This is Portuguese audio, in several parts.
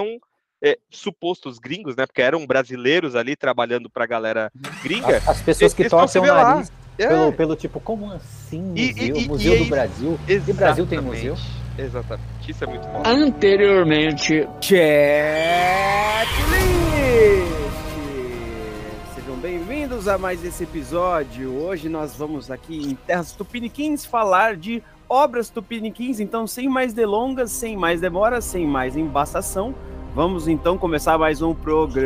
são é, supostos gringos, né? Porque eram brasileiros ali trabalhando pra galera gringa. As, as pessoas que torcem o nariz é. pelo, pelo tipo, como assim museu? E, e, museu e, do Brasil? E Brasil tem museu? Exatamente, isso é muito bom. Anteriormente, checklist! Sejam bem-vindos a mais esse episódio. Hoje nós vamos aqui em Terras Tupiniquins falar de obras tupiniquins. Então, sem mais delongas, sem mais demora, sem mais embaçação, vamos então começar mais um programa!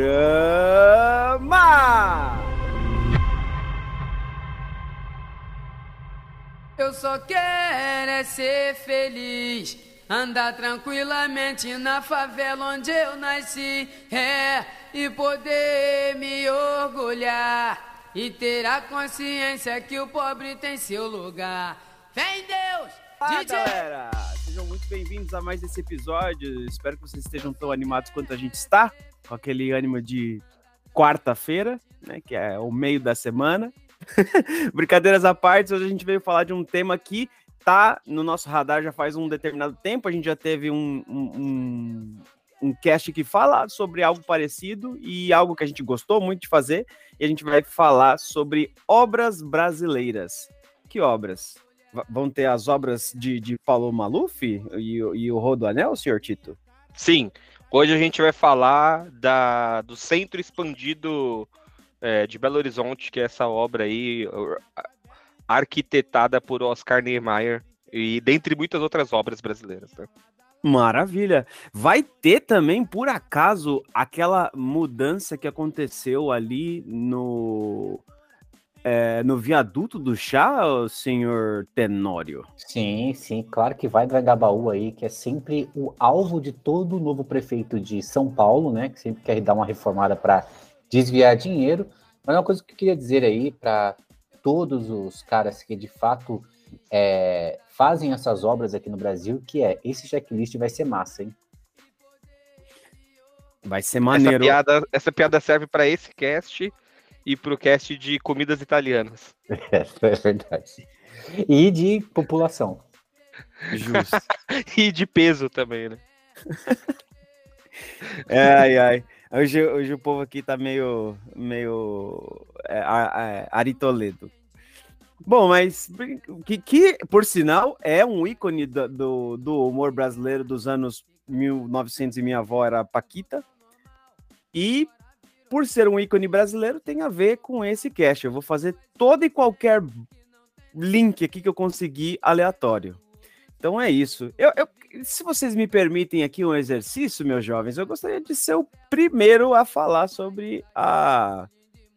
Eu só quero é ser feliz, andar tranquilamente na favela onde eu nasci, é, e poder me orgulhar e ter a consciência que o pobre tem seu lugar. Vem Deus! Olá, DJ! galera! Sejam muito bem-vindos a mais esse episódio. Espero que vocês estejam tão animados quanto a gente está, com aquele ânimo de quarta-feira, né, que é o meio da semana. Brincadeiras à parte, hoje a gente veio falar de um tema que tá no nosso radar já faz um determinado tempo. A gente já teve um, um, um, um cast que fala sobre algo parecido e algo que a gente gostou muito de fazer. E a gente vai falar sobre obras brasileiras. Que obras? Vão ter as obras de, de Paulo Maluf e, e o Rodo Anel, senhor Tito? Sim. Hoje a gente vai falar da, do Centro Expandido é, de Belo Horizonte, que é essa obra aí, arquitetada por Oscar Niemeyer, e dentre muitas outras obras brasileiras. Né? Maravilha. Vai ter também, por acaso, aquela mudança que aconteceu ali no. É, no viaduto do chá, senhor Tenório? Sim, sim, claro que vai do Engabaú aí, que é sempre o alvo de todo novo prefeito de São Paulo, né? Que sempre quer dar uma reformada para desviar dinheiro. Mas uma coisa que eu queria dizer aí para todos os caras que de fato é, fazem essas obras aqui no Brasil, que é esse checklist vai ser massa, hein? Vai ser maneiro. Essa piada, essa piada serve para esse cast e para o cast de comidas italianas. É, é verdade. E de população. Justo. e de peso também, né? ai, ai. Hoje, hoje o povo aqui tá meio. meio. É, é, Aritoledo. Bom, mas que, que, por sinal, é um ícone do, do, do, humor brasileiro dos anos 1900 e minha avó era Paquita. E por ser um ícone brasileiro, tem a ver com esse cast. Eu vou fazer todo e qualquer link aqui que eu conseguir aleatório. Então é isso. Eu, eu, se vocês me permitem aqui um exercício, meus jovens, eu gostaria de ser o primeiro a falar sobre a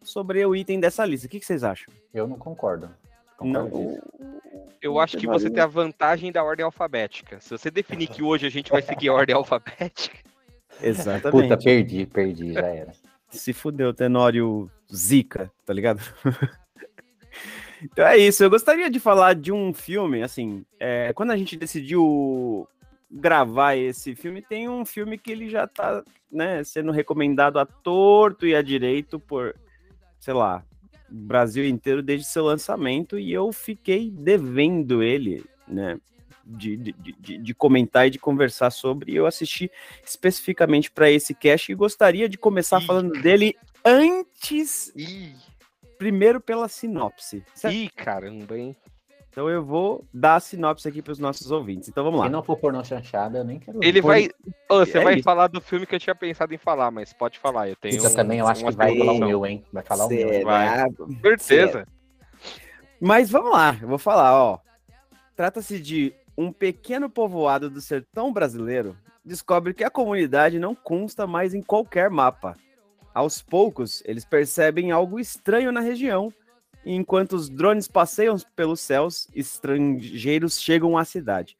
sobre o item dessa lista. O que, que vocês acham? Eu não concordo. concordo não. Eu acho que você tem a vantagem da ordem alfabética. Se você definir que hoje a gente vai seguir a ordem alfabética. Exatamente. Puta, perdi, perdi, já era. Se fudeu, Tenório Zica, tá ligado? Então é isso. Eu gostaria de falar de um filme, assim, é, quando a gente decidiu gravar esse filme, tem um filme que ele já tá, né, sendo recomendado a torto e a direito por, sei lá, Brasil inteiro desde seu lançamento e eu fiquei devendo ele, né, de, de, de, de comentar e de conversar sobre. Eu assisti especificamente para esse cast e gostaria de começar Ih. falando dele antes Ih primeiro pela sinopse. Certo? Ih, caramba, hein? Então eu vou dar a sinopse aqui para os nossos ouvintes. Então vamos lá. Se não for pornô chanchada, eu nem quero. Ele vai. Oh, você é vai isso. falar do filme que eu tinha pensado em falar, mas pode falar. Eu tenho. Isso um, também eu acho que vai falar o meu, hein? Vai falar Será? o meu. Vai. Certeza. Mas vamos lá, eu vou falar, ó. Trata-se de um pequeno povoado do sertão brasileiro descobre que a comunidade não consta mais em qualquer mapa aos poucos, eles percebem algo estranho na região. E enquanto os drones passeiam pelos céus, estrangeiros chegam à cidade.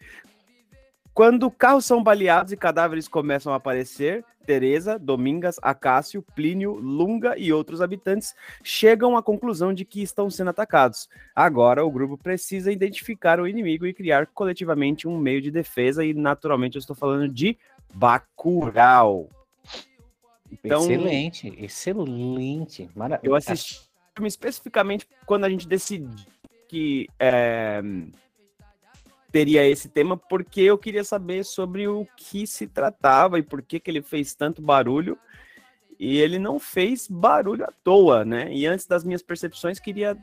Quando carros são baleados e cadáveres começam a aparecer, Teresa, Domingas, Acácio, Plínio, Lunga e outros habitantes chegam à conclusão de que estão sendo atacados. Agora, o grupo precisa identificar o inimigo e criar coletivamente um meio de defesa, e naturalmente eu estou falando de Bacurau. Então, excelente, excelente. Maravilha. Eu assisti especificamente quando a gente decidiu que é, teria esse tema porque eu queria saber sobre o que se tratava e por que, que ele fez tanto barulho. E ele não fez barulho à toa, né? E antes das minhas percepções, queria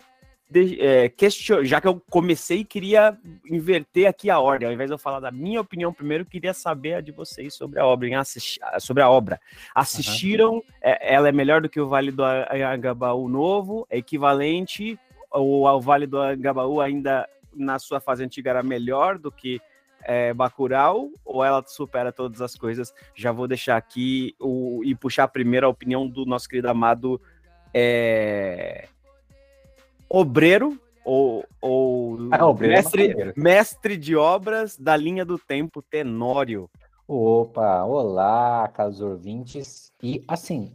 de, é, question... já que eu comecei, queria inverter aqui a ordem. Ao invés de eu falar da minha opinião primeiro, queria saber a de vocês sobre a obra. Assisti... Sobre a obra. Assistiram? Uhum. É, ela é melhor do que o Vale do Agabaú novo? É equivalente? Ou o Vale do Agabaú ainda na sua fase antiga era melhor do que é, Bacurau? Ou ela supera todas as coisas? Já vou deixar aqui o... e puxar primeiro a opinião do nosso querido amado. É obreiro ou, ou ah, é mestre, é mestre de obras da linha do tempo Tenório. Opa, olá, caros ouvintes. E assim,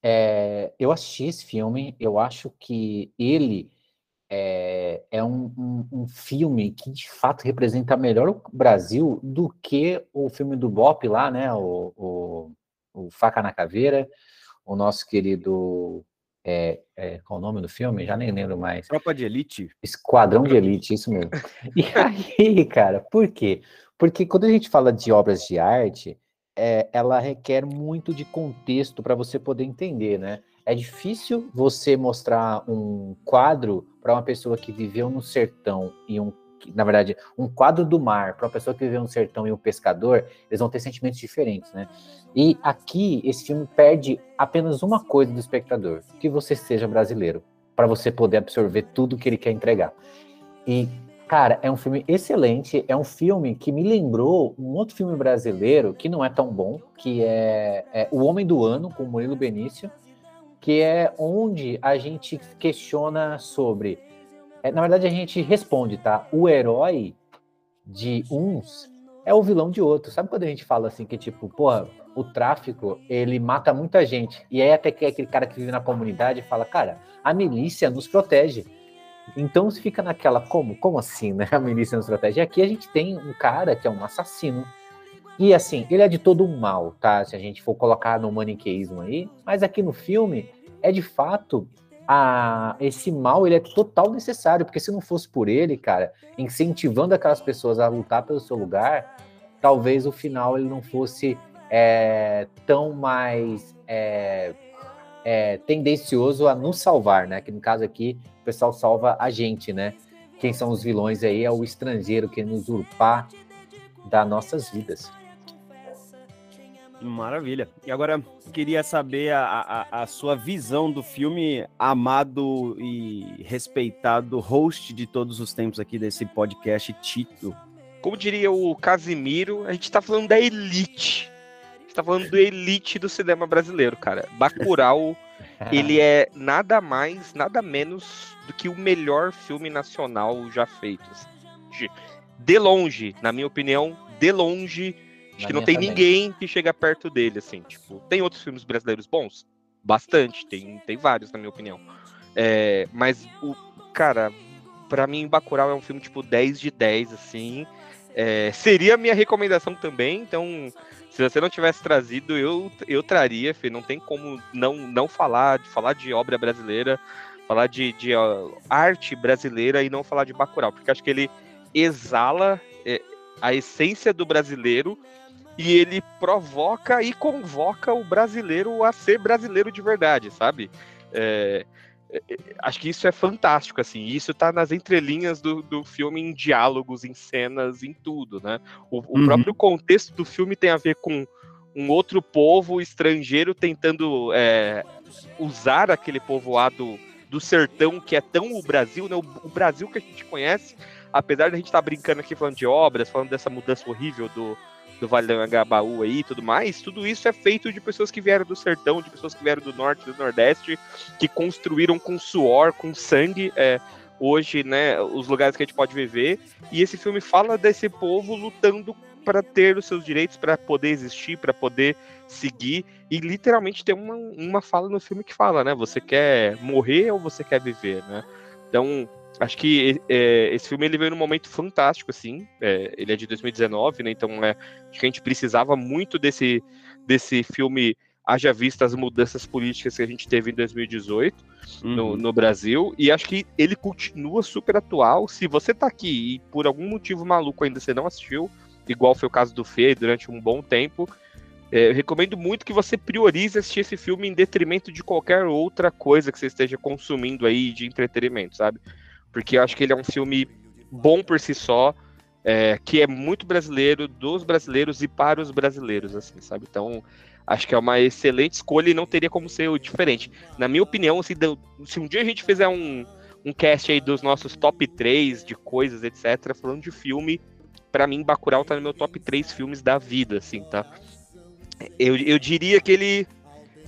é, eu assisti esse filme, eu acho que ele é, é um, um, um, filme que de fato representa melhor o Brasil do que o filme do Bop lá, né? O, o, o Faca na Caveira, o nosso querido é, é, qual o nome do filme? Já nem lembro mais. Tropa de Elite. Esquadrão de Elite, isso mesmo. E aí, cara, por quê? Porque quando a gente fala de obras de arte, é, ela requer muito de contexto para você poder entender, né? É difícil você mostrar um quadro para uma pessoa que viveu no sertão e um na verdade, um quadro do mar para uma pessoa que viveu no sertão e um pescador, eles vão ter sentimentos diferentes, né? E aqui, esse filme perde apenas uma coisa do espectador: que você seja brasileiro, para você poder absorver tudo que ele quer entregar. E, cara, é um filme excelente. É um filme que me lembrou um outro filme brasileiro que não é tão bom, que é, é O Homem do Ano, com Murilo Benício, que é onde a gente questiona sobre. É, na verdade, a gente responde, tá? O herói de uns é o vilão de outros. Sabe quando a gente fala assim que, tipo, porra o tráfico, ele mata muita gente. E aí até que aquele cara que vive na comunidade fala, cara, a milícia nos protege. Então se fica naquela, como? Como assim, né? A milícia nos protege. E aqui a gente tem um cara que é um assassino. E assim, ele é de todo mal, tá? Se a gente for colocar no maniqueísmo aí. Mas aqui no filme, é de fato a, esse mal ele é total necessário, porque se não fosse por ele, cara, incentivando aquelas pessoas a lutar pelo seu lugar, talvez o final ele não fosse é, tão mais é, é, tendencioso a nos salvar, né? Que no caso aqui o pessoal salva a gente, né? Quem são os vilões aí é o estrangeiro que nos usurpar das nossas vidas. Maravilha. E agora queria saber a, a, a, sua visão do filme, amado e respeitado host de todos os tempos aqui desse podcast, Tito. Como diria o Casimiro, a gente está falando da elite tá falando do elite do cinema brasileiro, cara. Bacurau, ele é nada mais, nada menos do que o melhor filme nacional já feito. De longe, na minha opinião, de longe, acho que não tem também. ninguém que chega perto dele, assim. Tipo, tem outros filmes brasileiros bons? Bastante, tem, tem vários, na minha opinião. É, mas, o cara, para mim, Bacurau é um filme, tipo, 10 de 10, assim. É, seria a minha recomendação também, então se você não tivesse trazido, eu, eu traria, Fê. Não tem como não, não falar, de falar de obra brasileira, falar de, de arte brasileira e não falar de Bacurau, porque acho que ele exala é, a essência do brasileiro e ele provoca e convoca o brasileiro a ser brasileiro de verdade, sabe? É, é, é, acho que isso é fantástico, assim. Isso tá nas entrelinhas do, do filme, em diálogos, em cenas, em tudo, né? O, o uhum. próprio contexto do filme tem a ver com um outro povo estrangeiro tentando é, usar aquele povoado do sertão que é tão o Brasil, né? O, o Brasil que a gente conhece, apesar de a gente estar tá brincando aqui falando de obras, falando dessa mudança horrível do, do Vale do Angabaú aí e tudo mais, tudo isso é feito de pessoas que vieram do sertão, de pessoas que vieram do norte, do nordeste, que construíram com suor, com sangue, é, hoje, né, os lugares que a gente pode viver. E esse filme fala desse povo lutando para ter os seus direitos, para poder existir, para poder seguir. E literalmente tem uma, uma fala no filme que fala, né? Você quer morrer ou você quer viver, né? Então, Acho que é, esse filme ele veio num momento fantástico, assim. É, ele é de 2019, né? Então é, acho que a gente precisava muito desse, desse filme haja vista as mudanças políticas que a gente teve em 2018 uhum. no, no, Brasil, e acho que ele continua super atual. Se você tá aqui e por algum motivo maluco ainda você não assistiu, igual foi o caso do Fê durante um bom tempo, é, eu recomendo muito que você priorize assistir esse filme em detrimento de qualquer outra coisa que você esteja consumindo aí de entretenimento, sabe? Porque eu acho que ele é um filme bom por si só, é, que é muito brasileiro, dos brasileiros e para os brasileiros, assim, sabe? Então, acho que é uma excelente escolha e não teria como ser diferente. Na minha opinião, se, se um dia a gente fizer um, um cast aí dos nossos top 3 de coisas, etc., falando de filme, para mim, Bacurau tá no meu top 3 filmes da vida, assim, tá? Eu, eu diria que ele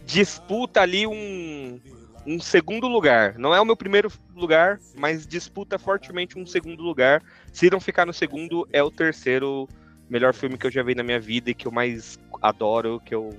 disputa ali um, um segundo lugar. Não é o meu primeiro lugar, mas disputa fortemente um segundo lugar. Se não ficar no segundo, é o terceiro melhor filme que eu já vi na minha vida e que eu mais adoro, que eu,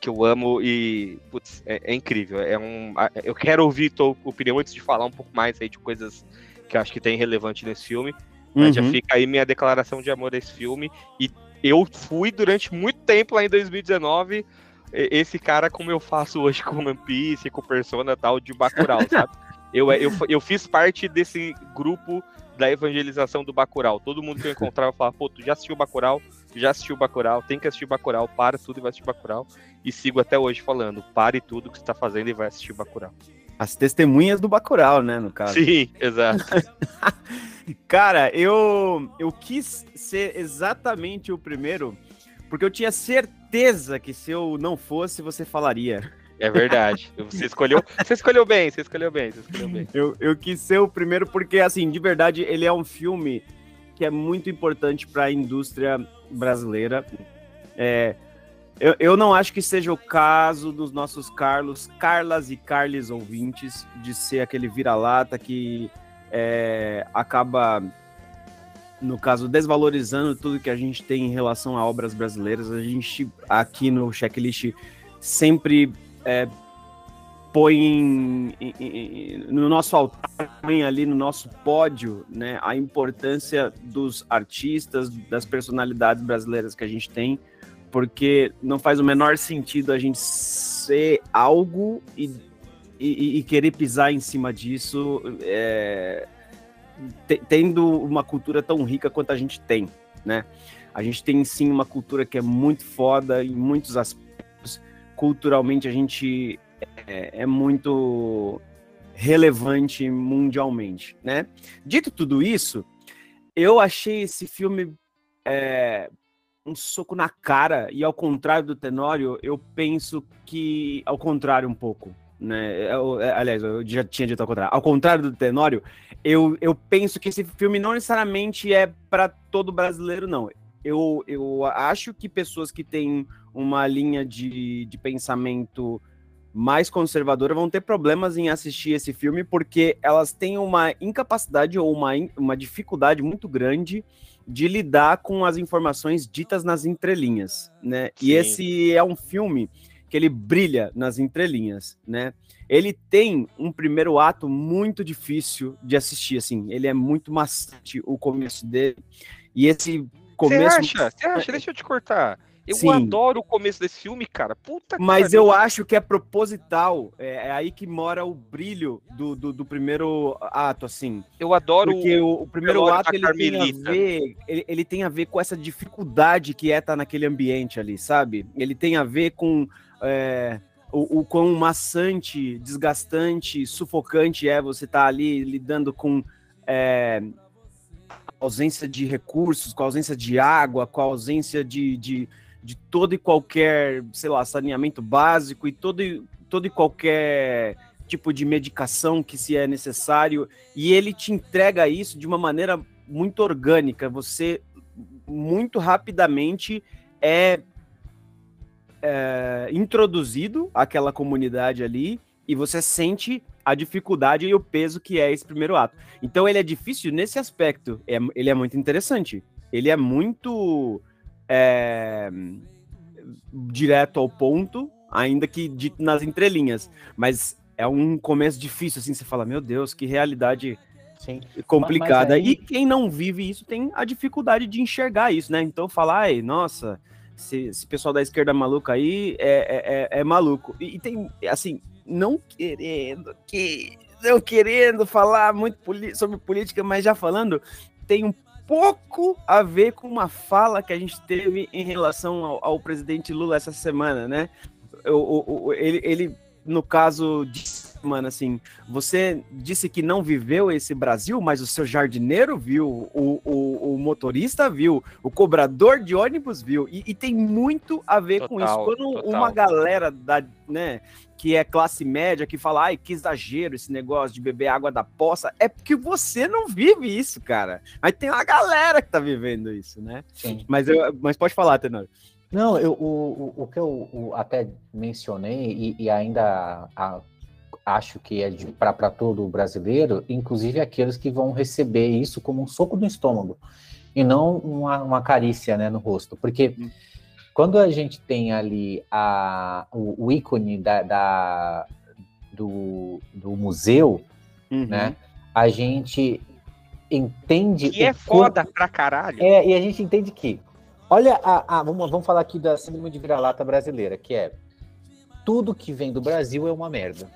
que eu amo e putz, é, é, incrível. É um, eu quero ouvir tua opinião antes de falar um pouco mais aí de coisas que eu acho que tem relevante nesse filme. Uhum. Já fica aí minha declaração de amor a esse filme e eu fui durante muito tempo lá em 2019 esse cara como eu faço hoje com One Piece, com Persona tal, de Bacurau, sabe? Eu, eu, eu fiz parte desse grupo da evangelização do Bacurau. Todo mundo que eu encontrava falava, pô, tu já assistiu Bacurau? Já assistiu Bacurau? Tem que assistir Bacurau, para tudo e vai assistir Bacurau. E sigo até hoje falando, pare tudo que você tá fazendo e vai assistir Bacurau. As testemunhas do Bacurau, né, no caso. Sim, exato. Cara, eu, eu quis ser exatamente o primeiro, porque eu tinha certeza que se eu não fosse, você falaria. É verdade. Você escolheu, você escolheu bem, você escolheu bem, você escolheu bem. Eu, eu quis ser o primeiro porque, assim, de verdade, ele é um filme que é muito importante para a indústria brasileira. É, eu, eu não acho que seja o caso dos nossos Carlos, Carlas e Carles ouvintes, de ser aquele vira-lata que é, acaba, no caso, desvalorizando tudo que a gente tem em relação a obras brasileiras. A gente, aqui no checklist, sempre é, põe em, em, em, no nosso altar, ali no nosso pódio, né, a importância dos artistas, das personalidades brasileiras que a gente tem, porque não faz o menor sentido a gente ser algo e, e, e querer pisar em cima disso, é, tendo uma cultura tão rica quanto a gente tem, né? A gente tem sim uma cultura que é muito foda em muitos aspectos. Culturalmente a gente é, é muito relevante mundialmente, né? Dito tudo isso, eu achei esse filme é, um soco na cara, e ao contrário do Tenório, eu penso que, ao contrário um pouco, né, eu, é, aliás, eu já tinha dito ao contrário, ao contrário do Tenório, eu, eu penso que esse filme não necessariamente é para todo brasileiro, não. Eu, eu acho que pessoas que têm uma linha de, de pensamento mais conservadora vão ter problemas em assistir esse filme porque elas têm uma incapacidade ou uma, uma dificuldade muito grande de lidar com as informações ditas nas entrelinhas, né? Sim. E esse é um filme que ele brilha nas entrelinhas, né? Ele tem um primeiro ato muito difícil de assistir, assim, ele é muito maçante o começo dele. E esse começo Você acha? Você acha? Deixa eu te cortar. Eu Sim. adoro o começo desse filme, cara. Puta Mas cara, eu acho que é proposital. É, é, aí que mora o brilho do, do, do, primeiro ato, assim. Eu adoro Porque o, o primeiro ato ele tem, a ver, ele, ele, tem a ver com essa dificuldade que é estar tá naquele ambiente ali, sabe? Ele tem a ver com é, o, o quão maçante, desgastante, sufocante é você estar tá ali lidando com. É, ausência de recursos, com ausência de água, com ausência de, de de todo e qualquer, sei lá, saneamento básico e todo, todo e qualquer tipo de medicação que se é necessário, e ele te entrega isso de uma maneira muito orgânica. Você muito rapidamente é, é introduzido àquela comunidade ali e você sente a dificuldade e o peso que é esse primeiro ato. Então ele é difícil nesse aspecto. É, ele é muito interessante. Ele é muito é, direto ao ponto, ainda que dito nas entrelinhas. Mas é um começo difícil, assim, você fala, meu Deus, que realidade Sim. complicada. Aí... E quem não vive isso tem a dificuldade de enxergar isso, né? Então falar, ai, nossa, esse, esse pessoal da esquerda maluca aí é, é, é, é maluco. E, e, tem, assim, não querendo que. Não querendo falar muito sobre política, mas já falando, tem um pouco a ver com uma fala que a gente teve em relação ao, ao presidente Lula essa semana, né? O, o, ele, ele, no caso, disse mano, assim, você disse que não viveu esse Brasil, mas o seu jardineiro viu, o, o, o motorista viu, o cobrador de ônibus viu, e, e tem muito a ver total, com isso. Quando total. uma galera da, né, que é classe média, que fala, ai, que exagero esse negócio de beber água da poça, é porque você não vive isso, cara. Mas tem uma galera que tá vivendo isso, né? Sim. Mas, eu, mas pode falar, Tenor. Não, eu, o, o, o que eu até mencionei e, e ainda a, acho que é para todo o brasileiro, inclusive aqueles que vão receber isso como um soco no estômago e não uma, uma carícia né, no rosto. Porque uhum. quando a gente tem ali a, o, o ícone da, da, do, do museu, uhum. né, a gente entende. Que é foda pra caralho. É, e a gente entende que. Olha, a, a, vamos, vamos falar aqui da síndrome de vira-lata brasileira, que é tudo que vem do Brasil é uma merda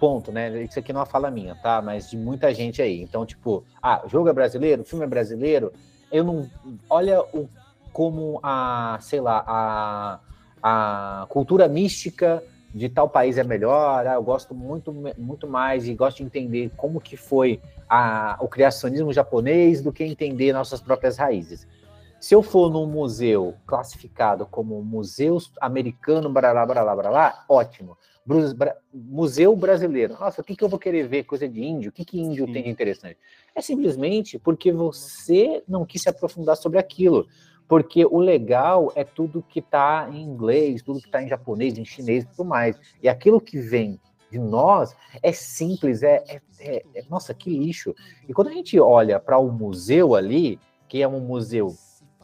ponto, né? Isso aqui não é uma fala minha, tá? Mas de muita gente aí. Então, tipo, ah, jogo é brasileiro, filme é brasileiro. Eu não. Olha o, como a, sei lá, a, a cultura mística de tal país é melhor. Ah, eu gosto muito, muito mais e gosto de entender como que foi a, o criacionismo japonês do que entender nossas próprias raízes. Se eu for num museu classificado como museu americano, blá, blá, blá, ótimo. Museu Brasileiro. Nossa, o que, que eu vou querer ver? Coisa de índio? O que, que índio Sim. tem de interessante? É simplesmente porque você não quis se aprofundar sobre aquilo. Porque o legal é tudo que está em inglês, tudo que está em japonês, em chinês e tudo mais. E aquilo que vem de nós é simples, é, é, é, é nossa, que lixo. E quando a gente olha para o museu ali, que é um museu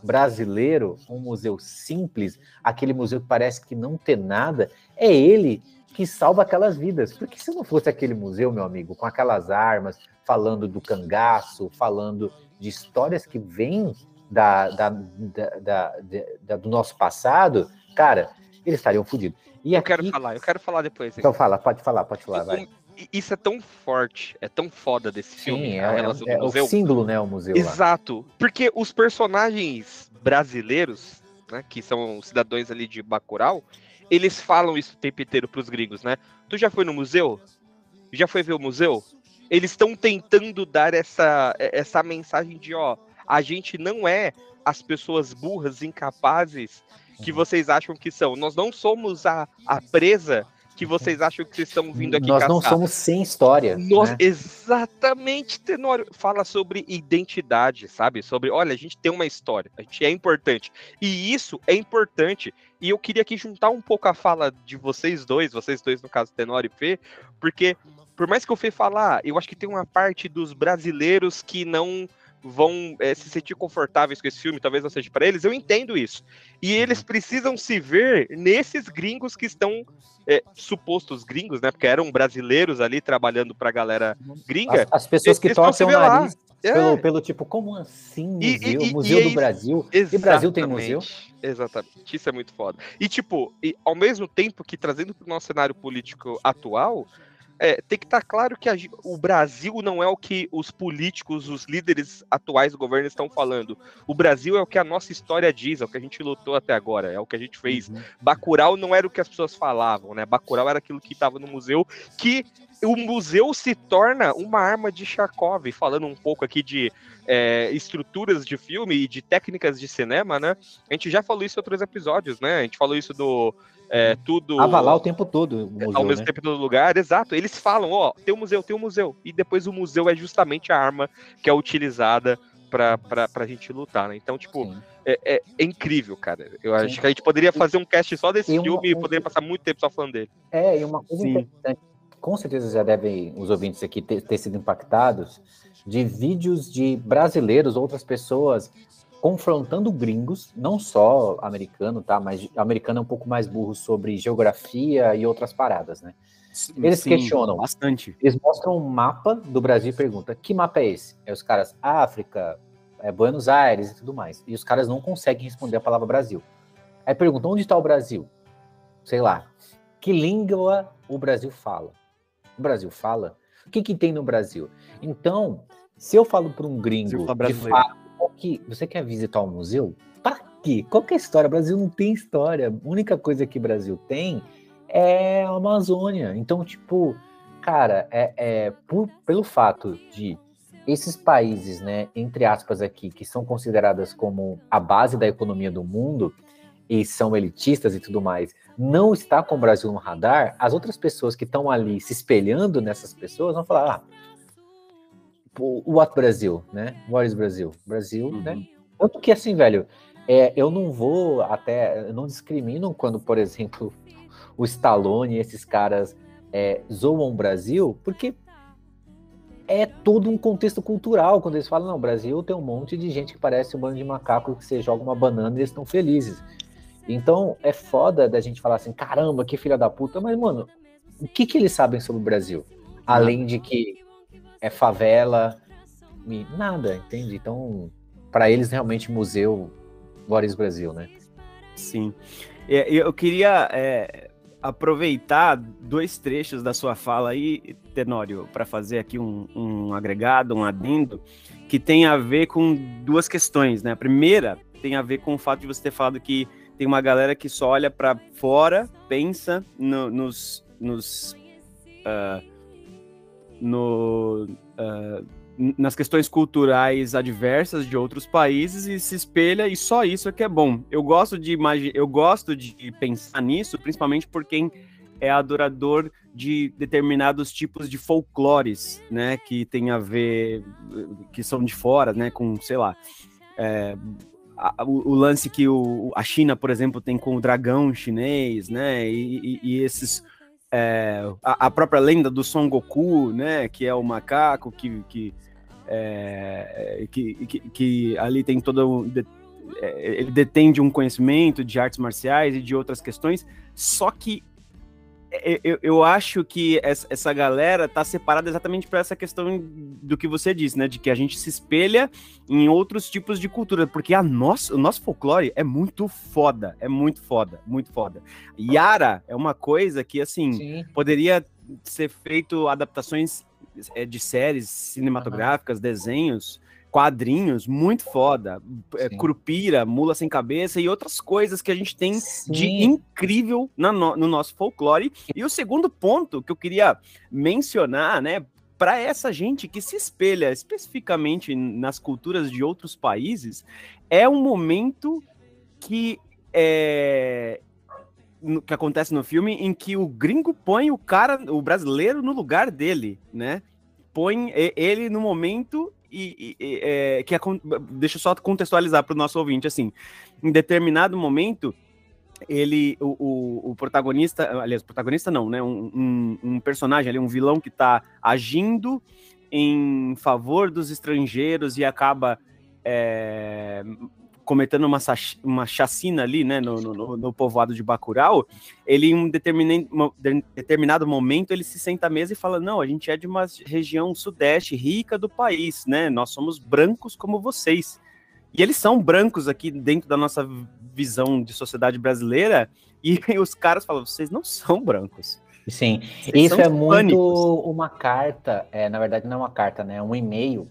brasileiro, um museu simples, aquele museu que parece que não tem nada, é ele que salva aquelas vidas. Porque se não fosse aquele museu, meu amigo, com aquelas armas, falando do cangaço, falando de histórias que vêm da, da, da, da do nosso passado, cara, eles estariam fodidos. E eu aqui... quero falar, eu quero falar depois. Então fala, pode falar, pode falar, vai. Isso é tão forte, é tão foda desse Sim, filme. É, é, é o símbolo, né, o museu. Exato, lá. porque os personagens brasileiros, né, que são cidadãos ali de Bacurau, eles falam isso o tempo inteiro pros gringos, né? Tu já foi no museu? Já foi ver o museu? Eles estão tentando dar essa, essa mensagem de, ó, a gente não é as pessoas burras, incapazes que uhum. vocês acham que são. Nós não somos a, a presa que vocês acham que vocês estão vindo aqui Nós caçar. não somos sem história. Nós, né? Exatamente, Tenório. Fala sobre identidade, sabe? Sobre, olha, a gente tem uma história, a gente é importante. E isso é importante. E eu queria aqui juntar um pouco a fala de vocês dois, vocês dois, no caso, Tenório e Fê, porque por mais que o Fê falar, eu acho que tem uma parte dos brasileiros que não vão é, se sentir confortáveis com esse filme, talvez não seja para eles, eu entendo isso. E eles uhum. precisam se ver nesses gringos que estão é, supostos gringos, né? Porque eram brasileiros ali trabalhando para a galera gringa. As, as pessoas que torcem o nariz é. pelo, pelo, tipo, como assim museu? E, e, museu e, do Brasil? E Brasil tem museu? Exatamente, isso é muito foda. E tipo, ao mesmo tempo que trazendo para o nosso cenário político atual, é, tem que estar tá claro que a, o Brasil não é o que os políticos, os líderes atuais do governo estão falando. O Brasil é o que a nossa história diz, é o que a gente lutou até agora, é o que a gente fez. Uhum. Bacurau não era o que as pessoas falavam, né? Bacurau era aquilo que estava no museu, que o museu se torna uma arma de Charkov, falando um pouco aqui de é, estruturas de filme e de técnicas de cinema, né? A gente já falou isso em outros episódios, né? A gente falou isso do é, tudo. Avalar o tempo todo. O museu, ao mesmo né? tempo todo lugar, exato. Eles falam, ó, tem um museu, tem um museu. E depois o museu é justamente a arma que é utilizada pra, pra, pra gente lutar, né? Então, tipo, é, é, é, incrível, cara. Eu Sim. acho que a gente poderia fazer um cast só desse e filme uma, e poderia passar muito tempo só falando dele. É, e uma coisa Sim. interessante, com certeza já devem os ouvintes aqui ter, ter sido impactados de vídeos de brasileiros, outras pessoas confrontando gringos, não só americano, tá? Mas americano é um pouco mais burro sobre geografia e outras paradas, né? Sim, eles sim, questionam bastante. Eles mostram um mapa do Brasil e perguntam: que mapa é esse? É os caras África, é Buenos Aires e tudo mais. E os caras não conseguem responder a palavra Brasil. Aí pergunta, onde está o Brasil? Sei lá. Que língua o Brasil fala? O Brasil fala? O que, que tem no Brasil? Então, se eu falo para um gringo, de fato, que, você quer visitar o um museu? Para quê? Qual que é a história? O Brasil não tem história. A única coisa que o Brasil tem é a Amazônia. Então, tipo, cara, é, é por, pelo fato de esses países, né, entre aspas aqui, que são consideradas como a base da economia do mundo e são elitistas e tudo mais, não está com o Brasil no radar, as outras pessoas que estão ali se espelhando nessas pessoas vão falar, ah, what Brasil, né? What is Brasil? Brasil, né? uhum. né? Tanto que assim, velho, é, eu não vou até, eu não discrimino quando, por exemplo, o Stallone e esses caras é, zoam o Brasil, porque é todo um contexto cultural. Quando eles falam, não, o Brasil tem um monte de gente que parece um bando de macaco que você joga uma banana e eles estão felizes. Então é foda da gente falar assim, caramba, que filha da puta, mas, mano, o que, que eles sabem sobre o Brasil? Além de que é favela, nada, entende? Então, para eles, realmente, museu Boris Brasil, né? Sim. Eu queria é, aproveitar dois trechos da sua fala aí, Tenório, para fazer aqui um, um, agregado, um adendo, que tem a ver com duas questões, né? A primeira tem a ver com o fato de você ter falado que tem uma galera que só olha para fora, pensa no, nos, nos uh, no, uh, nas questões culturais adversas de outros países e se espelha e só isso é que é bom. Eu gosto de eu gosto de pensar nisso, principalmente por quem é adorador de determinados tipos de folclores, né, que tem a ver, que são de fora, né, com, sei lá, é, a, o, o, lance que o, a China, por exemplo, tem com o dragão chinês, né, e, e, e esses é, a, a, própria lenda do Son Goku, né, que é o macaco que, que é, que, que, que, ali tem todo de, é, ele detém de um conhecimento de artes marciais e de outras questões, só que eu, eu acho que essa galera tá separada exatamente para essa questão do que você disse, né? De que a gente se espelha em outros tipos de cultura, porque a nosso, o nosso folclore é muito foda, é muito foda, muito foda. Yara é uma coisa que, assim, Sim. poderia ser feito adaptações é, de séries cinematográficas, uhum. desenhos, quadrinhos, muito foda. É, Curupira, Mula Sem Cabeça e outras coisas que a gente tem Sim. de incrível no, no nosso folclore. E o segundo ponto que eu queria mencionar, né, para essa gente que se espelha especificamente nas culturas de outros países, é um momento que é, que acontece no filme em que o gringo põe o cara, o brasileiro, no lugar dele, né? Põe ele no momento e, e é, que deixa eu só contextualizar para o nosso ouvinte assim, em determinado momento ele, o, o, o, protagonista, aliás, protagonista não, né? Um, um, um personagem ali, um vilão que está agindo em favor dos estrangeiros e acaba é, cometendo uma, uma chacina ali, né, no, no, no povoado de Bacurau, ele em um determinado momento ele se senta à mesa e fala, não, a gente é de uma região sudeste rica do país, né, nós somos brancos como vocês. E eles são brancos aqui dentro da nossa visão de sociedade brasileira, e os caras falam, vocês não são brancos. Sim, vocês isso é muito uma carta, é, na verdade não é uma carta, né, é um e-mail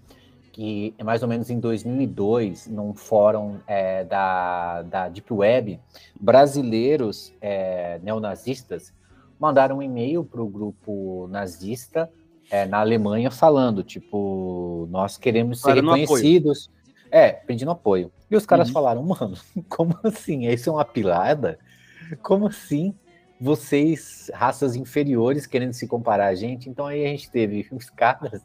que mais ou menos em 2002, num fórum é, da, da Deep Web, brasileiros é, neonazistas mandaram um e-mail para o grupo nazista é, na Alemanha falando, tipo, nós queremos ser reconhecidos. É, pedindo apoio. E os caras uhum. falaram, mano, como assim? Isso é uma pilada? Como assim? Vocês, raças inferiores, querendo se comparar a gente? Então aí a gente teve os caras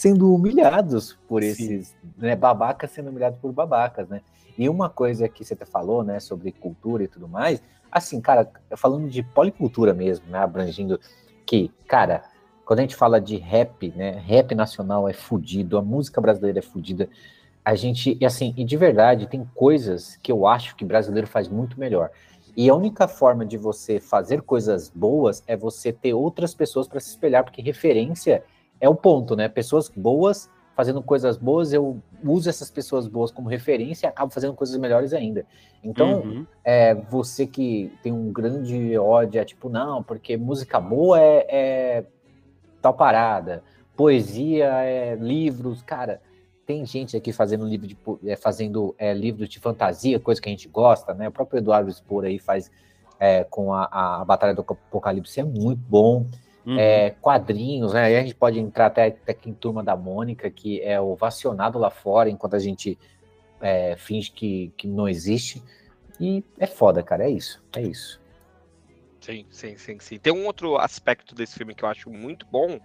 sendo humilhados por esses, né, babacas sendo humilhados por babacas, né? E uma coisa que você até falou, né, sobre cultura e tudo mais, assim, cara, falando de policultura mesmo, né, abrangindo que, cara, quando a gente fala de rap, né, rap nacional é fudido, a música brasileira é fudida, a gente, e assim, e de verdade, tem coisas que eu acho que brasileiro faz muito melhor. E a única forma de você fazer coisas boas é você ter outras pessoas para se espelhar, porque referência é o ponto, né? Pessoas boas fazendo coisas boas, eu uso essas pessoas boas como referência e acabo fazendo coisas melhores ainda. Então, uhum. é, você que tem um grande ódio, é tipo, não, porque música boa é, é tal parada, poesia é livros, cara. Tem gente aqui fazendo livro de é, fazendo é, livros de fantasia, coisa que a gente gosta, né? O próprio Eduardo Spor aí faz é, com a, a Batalha do Apocalipse é muito bom. Uhum. É, quadrinhos, né? Aí a gente pode entrar até, até aqui em Turma da Mônica, que é ovacionado lá fora, enquanto a gente é, finge que, que não existe. E é foda, cara, é isso, é isso. Sim, sim, sim, sim. Tem um outro aspecto desse filme que eu acho muito bom,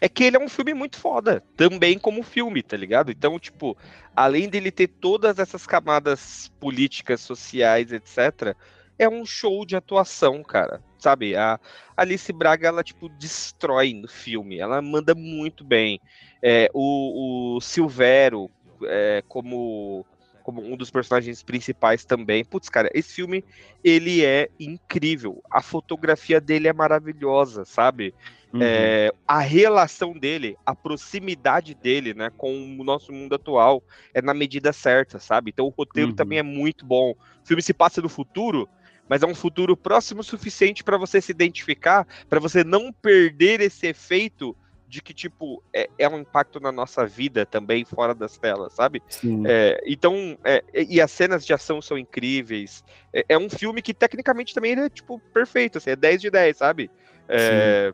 é que ele é um filme muito foda, também como filme, tá ligado? Então, tipo, além dele ter todas essas camadas políticas, sociais, etc., é um show de atuação, cara. Sabe? A Alice Braga, ela, tipo, destrói no filme. Ela manda muito bem. É, o, o Silvero, é, como, como um dos personagens principais também. Putz, cara, esse filme, ele é incrível. A fotografia dele é maravilhosa, sabe? Uhum. É, a relação dele, a proximidade dele, né, com o nosso mundo atual é na medida certa, sabe? Então o roteiro uhum. também é muito bom. O filme se passa no futuro, mas é um futuro próximo o suficiente para você se identificar, para você não perder esse efeito de que, tipo, é, é, um impacto na nossa vida também, fora das telas, sabe? É, então, é, e as cenas de ação são incríveis. É, é, um filme que, tecnicamente, também é, tipo, perfeito, assim, é 10 de 10, sabe? É,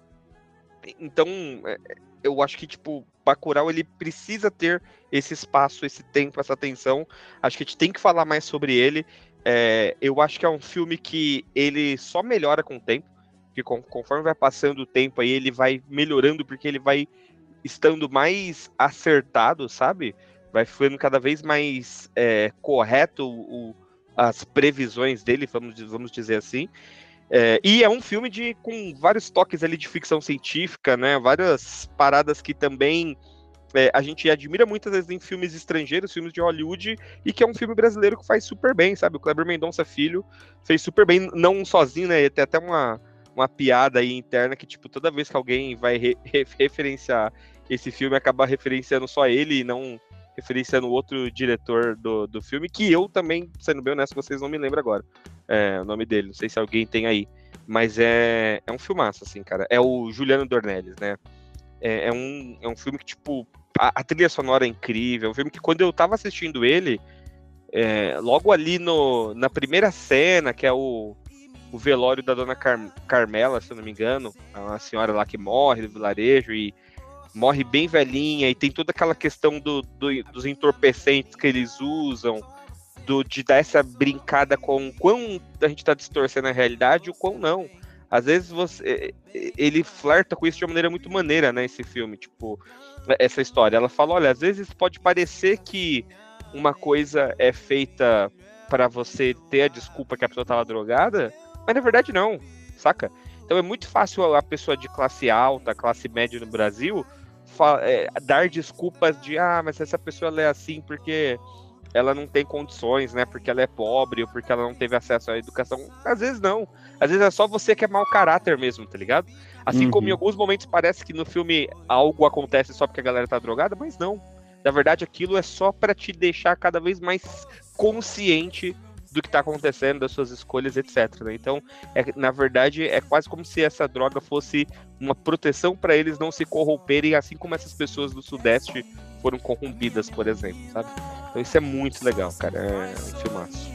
então, é, eu acho que, tipo, Bacurau, ele precisa ter esse espaço, esse tempo, essa atenção. Acho que a gente tem que falar mais sobre ele. É, eu acho que é um filme que ele só melhora com o tempo, que conforme vai passando o tempo aí ele vai melhorando porque ele vai estando mais acertado, sabe? Vai ficando cada vez mais é, correto o, as previsões dele, vamos, vamos dizer assim. É, e é um filme de com vários toques ali de ficção científica, né? Várias paradas que também é, a gente admira muitas vezes em filmes estrangeiros, filmes de Hollywood, e que é um filme brasileiro que faz super bem, sabe? O Kleber Mendonça Filho fez super bem, não sozinho, né? Tem até uma, uma piada aí interna que, tipo, toda vez que alguém vai re referenciar esse filme, acaba referenciando só ele e não referenciando outro diretor do, do filme, que eu também, sendo bem honesto, vocês não me lembram agora é, o nome dele, não sei se alguém tem aí. Mas é, é um filmaço, assim, cara. É o Juliano Dornelles, né? É, é, um, é um filme que, tipo, a, a, trilha sonora é incrível. É um filme que quando eu tava assistindo ele, é, logo ali no, na primeira cena, que é o, o velório da dona Car, Carmela, se eu não me engano, a senhora lá que morre do vilarejo e morre bem velhinha, e tem toda aquela questão do, do, dos entorpecentes que eles usam, do, de dar essa brincada com o quão a gente tá distorcendo a realidade e o quão não. Às vezes você, ele flerta com isso de uma maneira muito maneira, né? Esse filme, tipo, essa história. Ela fala: olha, às vezes pode parecer que uma coisa é feita para você ter a desculpa que a pessoa estava drogada, mas na verdade não, saca? Então é muito fácil a pessoa de classe alta, classe média no Brasil, é, dar desculpas de ah, mas essa pessoa é assim porque ela não tem condições, né? Porque ela é pobre ou porque ela não teve acesso à educação. Às vezes não. Às vezes é só você que é mau caráter mesmo, tá ligado? Assim uhum. como em alguns momentos parece que no filme algo acontece só porque a galera tá drogada, mas não. Na verdade, aquilo é só para te deixar cada vez mais consciente do que tá acontecendo, das suas escolhas, etc. Né? Então, é, na verdade, é quase como se essa droga fosse uma proteção para eles não se corromperem, assim como essas pessoas do Sudeste foram corrompidas, por exemplo, sabe? Então isso é muito legal, cara. É um filmaço.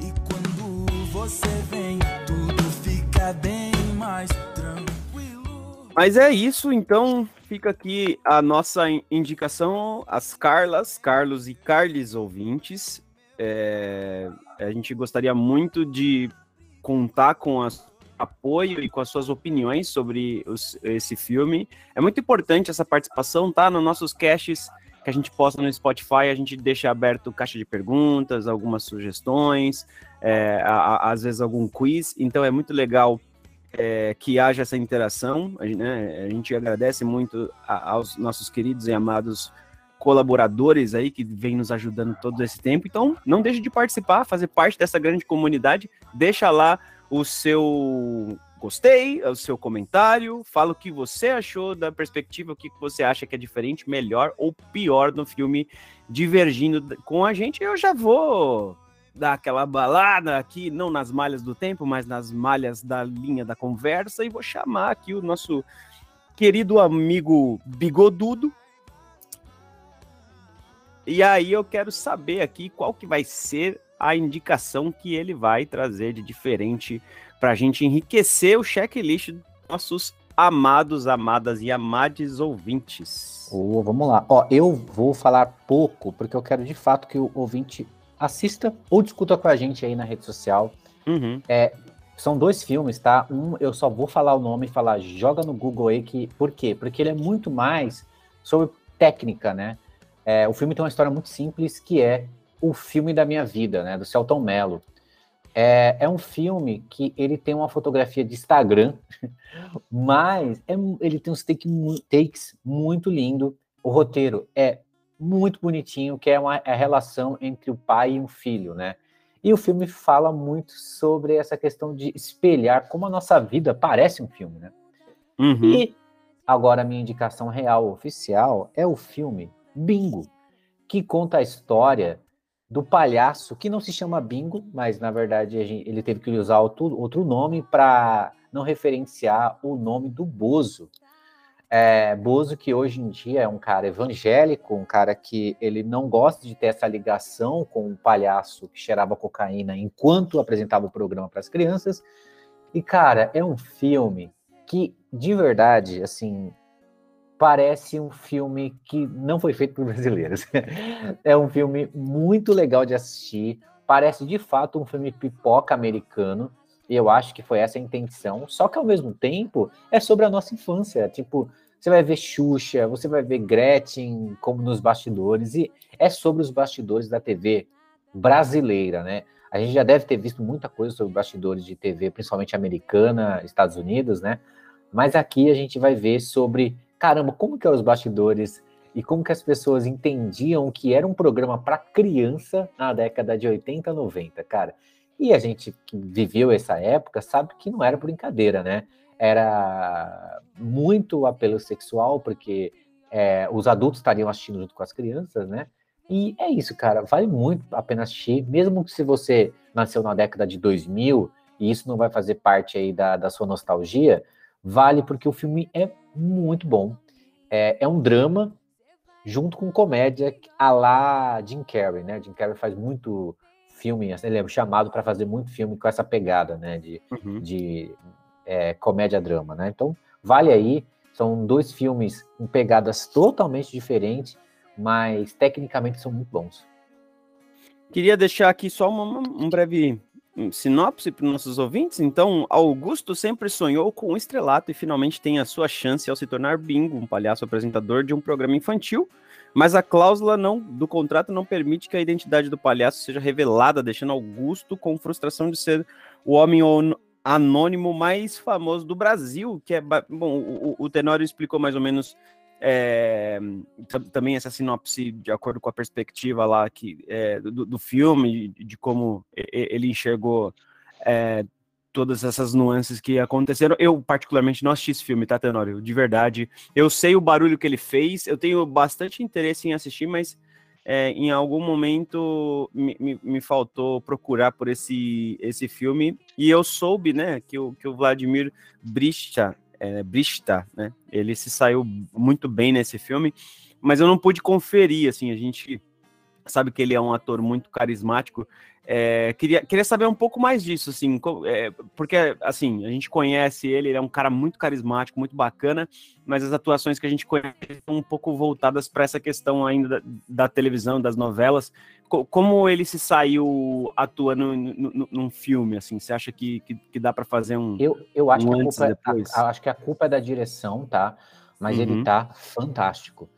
E quando você vem, tudo fica bem mais tranquilo. Mas é isso, então fica aqui a nossa indicação às Carlas, Carlos e Carles ouvintes. É, a gente gostaria muito de contar com a apoio e com as suas opiniões sobre os, esse filme. É muito importante essa participação, tá? Nos nossos caches que a gente posta no Spotify, a gente deixa aberto caixa de perguntas, algumas sugestões, é, a, a, às vezes algum quiz. Então é muito legal é, que haja essa interação. A gente, né, a gente agradece muito a, aos nossos queridos e amados colaboradores aí que vem nos ajudando todo esse tempo. Então, não deixe de participar, fazer parte dessa grande comunidade. Deixa lá o seu gostei, o seu comentário, fala o que você achou da perspectiva, o que você acha que é diferente, melhor ou pior no filme Divergindo com a gente. Eu já vou dar aquela balada aqui, não nas malhas do tempo, mas nas malhas da linha da conversa, e vou chamar aqui o nosso querido amigo Bigodudo. E aí eu quero saber aqui qual que vai ser a indicação que ele vai trazer de diferente para a gente enriquecer o checklist dos nossos amados, amadas e amades ouvintes. Oh, vamos lá. Ó, eu vou falar pouco, porque eu quero de fato que o ouvinte assista ou discuta com a gente aí na rede social. Uhum. É, são dois filmes, tá? Um, eu só vou falar o nome e falar, joga no Google aí, que, por quê? Porque ele é muito mais sobre técnica, né? É, o filme tem uma história muito simples, que é o filme da minha vida, né? Do Celton Mello. É, é um filme que ele tem uma fotografia de Instagram, mas é, ele tem uns take, takes muito lindo. O roteiro é muito bonitinho, que é uma é a relação entre o pai e um filho, né? E o filme fala muito sobre essa questão de espelhar como a nossa vida parece um filme, né? Uhum. E agora a minha indicação real oficial é o filme Bingo, que conta a história do palhaço, que não se chama Bingo, mas na verdade ele teve que usar outro, outro nome para não referenciar o nome do Bozo. É, Bozo, que hoje em dia é um cara evangélico, um cara que ele não gosta de ter essa ligação com um palhaço que cheirava cocaína enquanto apresentava o programa para as crianças. E, cara, é um filme que, de verdade, assim, parece um filme que não foi feito por brasileiros. é um filme muito legal de assistir, parece de fato um filme pipoca americano, e eu acho que foi essa a intenção. Só que ao mesmo tempo é sobre a nossa infância. Tipo, você vai ver Xuxa, você vai ver Gretchen como nos bastidores, e é sobre os bastidores da TV brasileira, né? A gente já deve ter visto muita coisa sobre bastidores de TV, principalmente americana, Estados Unidos, né? Mas aqui a gente vai ver sobre, caramba, como que eram os bastidores e como que as pessoas entendiam que era um programa para criança na década de 80, 90, cara. E a gente que viveu essa época sabe que não era brincadeira, né? Era muito apelo sexual, porque é, os adultos estariam assistindo junto com as crianças, né? E é isso, cara. Vale muito a pena assistir, mesmo que se você nasceu na década de 2000 e isso não vai fazer parte aí da, da sua nostalgia, vale porque o filme é muito bom. É, é um drama junto com comédia a lá Jim Carrey, né? Jim Carrey faz muito filme, ele é chamado para fazer muito filme com essa pegada, né, de, Uhum. de é, comédia-drama, né? Então, vale aí, são dois filmes com pegadas totalmente diferentes, mas tecnicamente são muito bons. Queria deixar aqui só uma, um breve hum, sinopse para os nossos ouvintes. Então, Augusto sempre sonhou com o estrelato e finalmente tem a sua chance ao se tornar Bingo, um palhaço apresentador de um programa infantil. Mas a cláusula não, do contrato não permite que a identidade do palhaço seja revelada, deixando Augusto com frustração de ser o homem anônimo mais famoso do Brasil, que é bom. O, o- Tenório explicou mais ou menos é, tam- também essa sinopse de acordo com a perspectiva lá que é, do, do filme, de, como ele enxergou é, todas essas nuances que aconteceram. Eu, particularmente, não assisti esse filme, tá, Tenório? De verdade. Eu sei o barulho que ele fez, eu tenho bastante interesse em assistir, mas é, em algum momento me, me, me faltou procurar por esse, esse filme. E eu soube, né, que o, que o Vladimir Brista, é, Brista, né, ele se saiu muito bem nesse filme, mas eu não pude conferir, assim, a gente sabe que ele é um ator muito carismático. É, queria, queria saber um pouco mais disso, assim, é, porque, assim, a gente conhece ele, ele é um cara muito carismático, muito bacana, mas as atuações que a gente conhece estão um pouco voltadas para essa questão ainda da, da televisão, das novelas. Co- como ele se saiu atuando num filme, assim? Você acha que, que, que dá para fazer um... Eu, eu acho, Um que a culpa, é- a- acho que a culpa é da direção, tá? Mas ele Uhum. tá fantástico.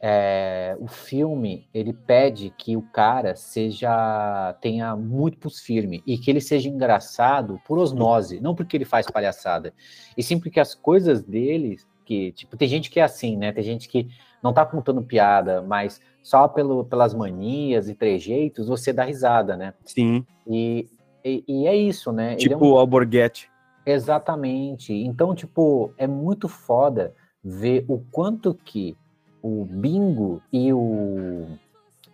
É, o filme ele pede que o cara seja tenha muito pulso firme e que ele seja engraçado por osmose, não porque ele faz palhaçada, e sim porque as coisas dele que tipo tem gente que é assim, né? Tem gente que não tá contando piada, mas só pelo, pelas manias e trejeitos você dá risada, né? Sim, E, e, e é isso, né? Ele é um tipo o Alborguete. Exatamente. Então, tipo, é muito foda ver o quanto que o Bingo e o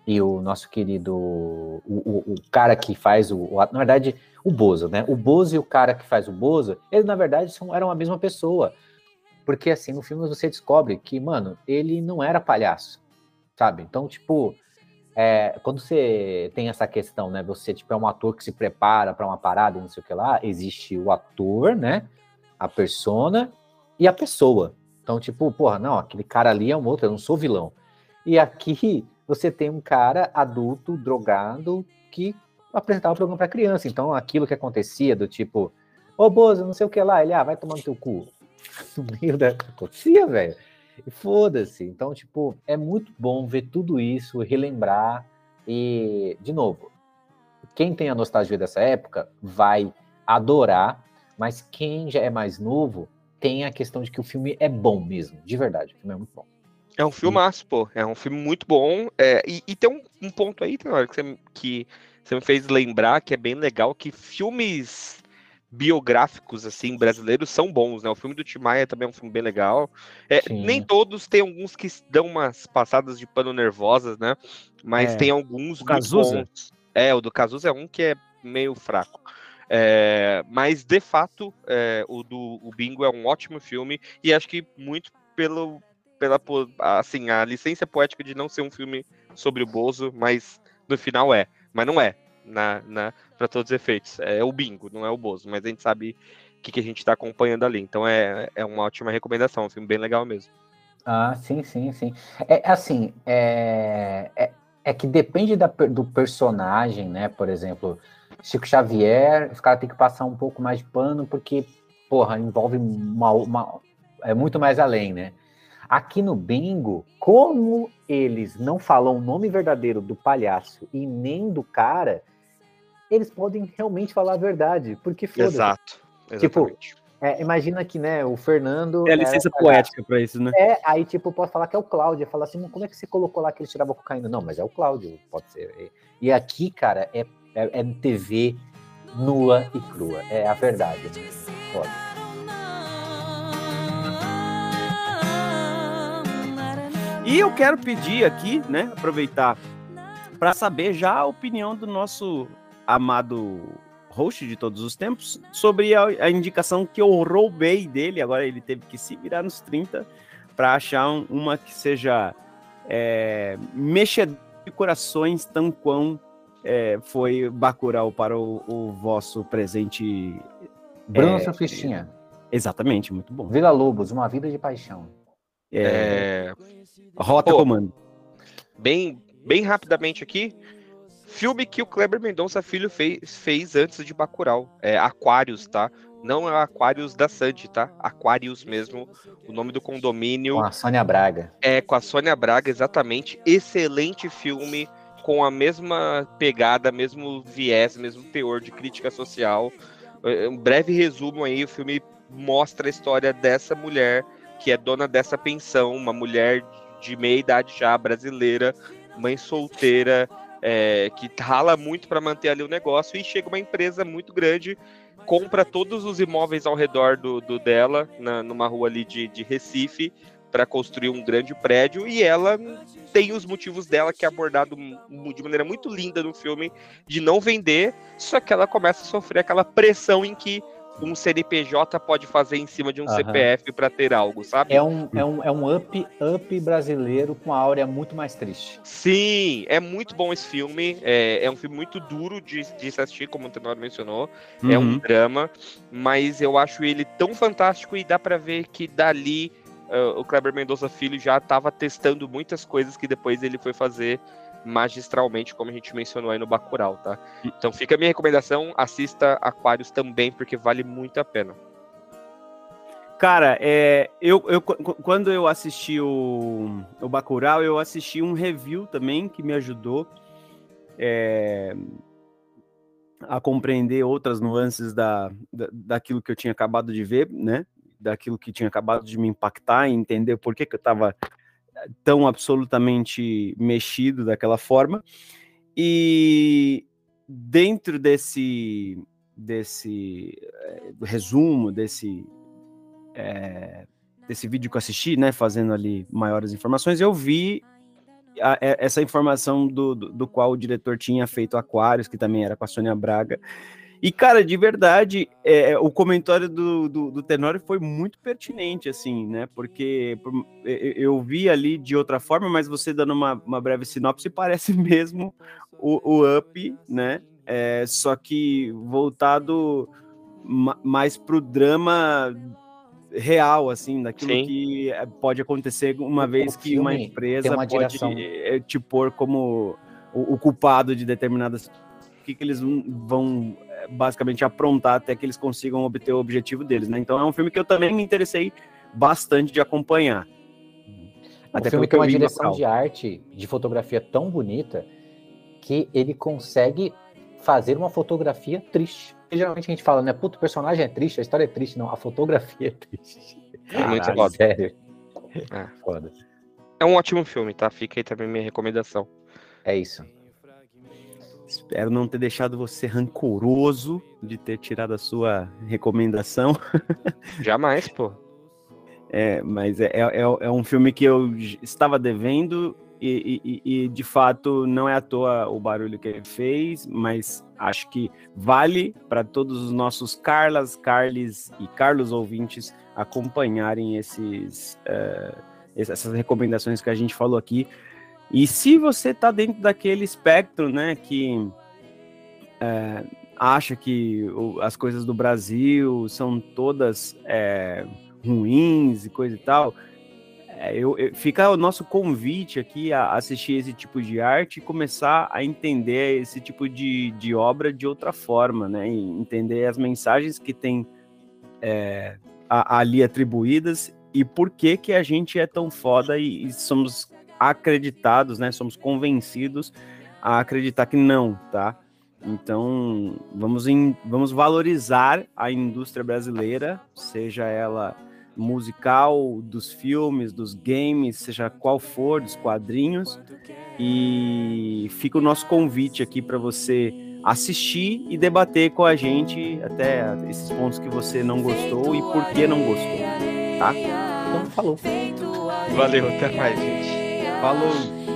e o nosso querido o, o, o cara que faz o, o, na verdade o Bozo, né? O Bozo e o cara que faz o Bozo, eles na verdade são, eram a mesma pessoa. Porque assim, no filme você descobre que, mano, ele não era palhaço, sabe? Então, tipo, é, quando você tem essa questão, né? Você tipo é um ator que se prepara para uma parada, não sei o que lá, existe o ator, né? A persona e a pessoa. Então, tipo, porra, não, aquele cara ali é um outro, eu não sou vilão. E aqui você tem um cara adulto, drogado, que apresentava o programa para criança. Então, aquilo que acontecia do tipo, ô Bozo, não sei o que lá, ele, ah, vai tomar no teu cu. Meio da. Acontecia, velho. E foda-se. Então, tipo, é muito bom ver tudo isso, relembrar. E, de novo, quem tem a nostalgia dessa época vai adorar, mas quem já é mais novo tem a questão de que o filme é bom mesmo, de verdade. O filme é muito bom. É um filmaço, pô. É um filme muito bom. É, e, e, tem um, um ponto aí, que você, que você me fez lembrar que é bem legal que filmes biográficos assim brasileiros são bons, né? O filme do Tim Maia também é um filme bem legal. É, nem todos tem alguns que dão umas passadas de pano nervosas, né? Mas é. tem alguns o muito bons. É, o do Cazuza é um que é meio fraco. É, mas de fato, é, o do o Bingo é um ótimo filme e acho que muito pelo pela assim a licença poética de não ser um filme sobre o Bozo, mas no final é, mas não é na, na para todos os efeitos. É o bingo, não é o Bozo, mas a gente sabe o que, que a gente está acompanhando ali. Então é, é uma ótima recomendação, um filme bem legal mesmo. Ah, sim, sim, sim. É assim, é, é, é que depende da, do personagem, né? Por exemplo, Chico Xavier, os caras têm que passar um pouco mais de pano, porque, porra, envolve uma, uma, é muito mais além, né? Aqui no bingo, como eles não falam o nome verdadeiro do palhaço e nem do cara, eles podem realmente falar a verdade, porque foda Exato. Tipo, é, imagina que, né, o Fernando... É a licença poética para isso, né? É, aí, tipo, posso falar que é o Cláudio, falar assim, como é que você colocou lá que ele tirava cocaína? Não, mas é o Cláudio, pode ser. E aqui, cara, é, é, é TV nua e crua, é a verdade. Foda. E eu quero pedir aqui, né, aproveitar para saber já a opinião do nosso amado host de todos os tempos, sobre a, a, indicação que eu roubei dele. Agora ele teve que se virar nos 30 para achar um, uma que seja é, mexedora de corações, tão quão é, foi Bacurau para o, o vosso presente. Bruno é, Surfistinha. Exatamente, muito bom. Vila Lobos, uma vida de paixão. É... Rota Pô, Comando. Bem, bem rapidamente aqui, Filme que o Kleber Mendonça Filho fez, fez antes de Bacurau. É Aquários, tá? Não é Aquários da Sandy, tá? Aquários mesmo, o nome do condomínio. Com a Sônia Braga. É, com a Sônia Braga, exatamente. Excelente filme, com a mesma pegada, mesmo viés, mesmo teor de crítica social. É, um breve resumo aí, o filme mostra a história dessa mulher que é dona dessa pensão, uma mulher de meia idade já brasileira, mãe solteira, é, que rala muito para manter ali o negócio e chega uma empresa muito grande, compra todos os imóveis ao redor do, do dela, na, numa rua ali de, de Recife, para construir um grande prédio e ela tem os motivos dela que é abordado de maneira muito linda no filme de não vender, só que ela começa a sofrer aquela pressão em que um CNPJ pode fazer em cima de um uhum. CPF para ter algo, sabe? É um, é um, é um up, up brasileiro com a áurea muito mais triste. Sim, é muito bom esse filme. É, é um filme muito duro de, de se assistir, como o Tenor mencionou. Uhum. É um uhum. drama, mas eu acho ele tão fantástico e dá para ver que dali uh, o Kleber Mendonça Filho já estava testando muitas coisas que depois ele foi fazer magistralmente, como a gente mencionou aí no Bacurau, tá? Então fica a minha recomendação, assista Aquários também, porque vale muito a pena. Cara, é, eu, eu, quando eu assisti o, o Bacurau, eu assisti um review também que me ajudou é, a compreender outras nuances da, da, daquilo que eu tinha acabado de ver, né? Daquilo que tinha acabado de me impactar e entender por que, que eu estava tão absolutamente mexido daquela forma. E dentro desse desse é, resumo, desse, é, desse vídeo que eu assisti, né, fazendo ali maiores informações, eu vi a, essa informação do, do, do, qual o diretor tinha feito Aquários, que também era com a Sônia Braga. E, cara, de verdade, é, o comentário do, do, do Tenório foi muito pertinente, assim, né? Porque eu vi ali de outra forma, mas você dando uma, uma breve sinopse, parece mesmo o, o Up, né? É, só que voltado mais pro drama real, assim, daquilo Sim. que é, pode acontecer uma o vez que uma empresa uma pode. Eh, te pôr como o, o culpado de determinadas o que, que eles vão eh, basicamente aprontar até que eles consigam obter o objetivo deles, né? Então é um filme que eu também me interessei bastante de acompanhar. Até o filme tem uma direção de arte, de fotografia tão bonita que ele consegue fazer uma fotografia triste. E, geralmente a gente fala, né? Puto, o personagem é triste, a história é triste. Não, a fotografia é triste. É muito foda. Sério. É. Foda. É um ótimo filme, tá? Fica aí também minha recomendação. É isso. Espero não ter deixado você rancoroso de ter tirado a sua recomendação. Jamais, pô. É, mas é, é, é um filme que eu estava devendo e, e, e, de fato não é à toa o barulho que ele fez, mas acho que vale para todos os nossos Carlas, Carles e Carlos ouvintes acompanharem esses, uh, essas recomendações que a gente falou aqui. E se você está dentro daquele espectro, né, que uh, acha que as coisas do Brasil são todas é, ruins e coisa e tal, é, eu, eu, fica o nosso convite aqui a assistir esse tipo de arte e começar a entender esse tipo de, de obra de outra forma, né? E entender as mensagens que tem é, a, ali atribuídas e por que que a gente é tão foda e, e somos acreditados, né? Somos convencidos a acreditar que não, tá? Então, vamos, em, vamos valorizar a indústria brasileira, seja ela musical, dos filmes, dos games, seja qual for, dos quadrinhos. E fica o nosso convite aqui para você assistir e debater com a gente até esses pontos que você não gostou e por que não gostou, tá? Então, falou. Valeu, até mais, gente. Falou.